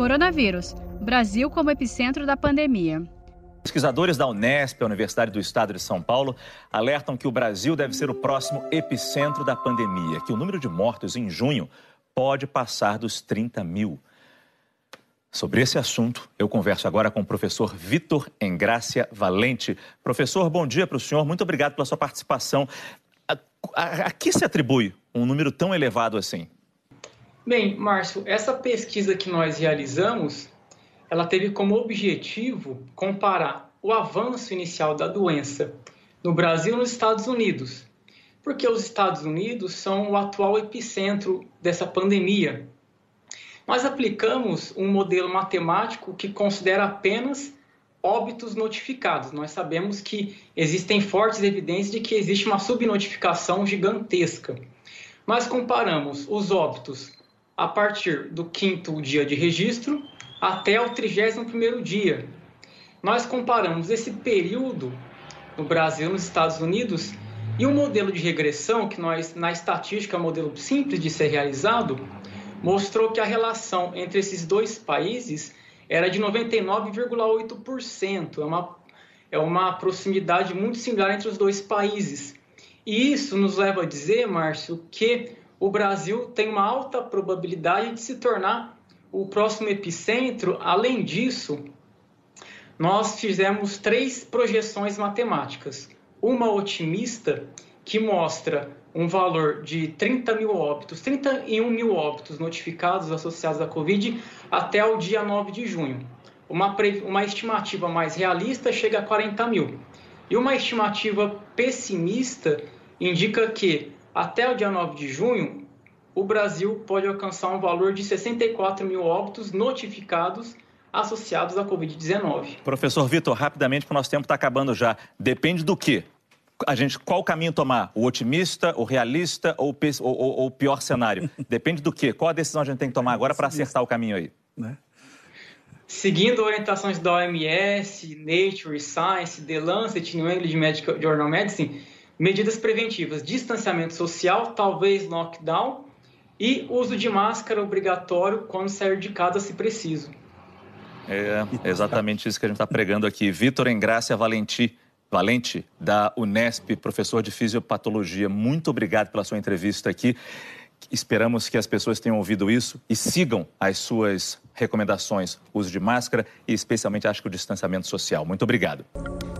Coronavírus Brasil como epicentro da pandemia. Pesquisadores da Unesp, a Universidade do Estado de São Paulo, alertam que o Brasil deve ser o próximo epicentro da pandemia, que o número de mortos em junho pode passar dos 30 mil. Sobre esse assunto, eu converso agora com o professor Vitor Engrácia Valente. Professor, bom dia para o senhor. Muito obrigado pela sua participação. A, a, a que se atribui um número tão elevado assim? Bem, Márcio, essa pesquisa que nós realizamos, ela teve como objetivo comparar o avanço inicial da doença no Brasil e nos Estados Unidos, porque os Estados Unidos são o atual epicentro dessa pandemia. Nós aplicamos um modelo matemático que considera apenas óbitos notificados. Nós sabemos que existem fortes evidências de que existe uma subnotificação gigantesca. Mas comparamos os óbitos a partir do quinto dia de registro até o 31º dia. Nós comparamos esse período no Brasil e nos Estados Unidos e um modelo de regressão que nós na estatística é um modelo simples de ser realizado mostrou que a relação entre esses dois países era de 99,8%. É uma, é uma proximidade muito similar entre os dois países. E isso nos leva a dizer, Márcio, que o Brasil tem uma alta probabilidade de se tornar o próximo epicentro. Além disso, nós fizemos três projeções matemáticas. Uma otimista, que mostra um valor de 30 mil óbitos, 31 mil óbitos notificados associados à Covid até o dia 9 de junho. Uma, uma estimativa mais realista chega a 40 mil. E uma estimativa pessimista indica que até o dia 9 de junho, o Brasil pode alcançar um valor de 64 mil óbitos notificados associados à Covid-19. Professor Vitor, rapidamente, porque o nosso tempo está acabando já. Depende do quê? A gente, qual caminho tomar? O otimista, o realista ou o, o pior cenário? Depende do quê? Qual a decisão a gente tem que tomar agora para acertar o caminho aí? Né? Seguindo orientações da OMS, Nature, Science, The Lancet, New England Medical Journal Medicine, medidas preventivas, distanciamento social, talvez lockdown e uso de máscara obrigatório quando sair de casa se preciso. É exatamente isso que a gente está pregando aqui. Vitor Engrácia Valenti, Valente, da Unesp, professor de fisiopatologia, muito obrigado pela sua entrevista aqui. Esperamos que as pessoas tenham ouvido isso e sigam as suas recomendações, uso de máscara e especialmente acho que o distanciamento social. Muito obrigado.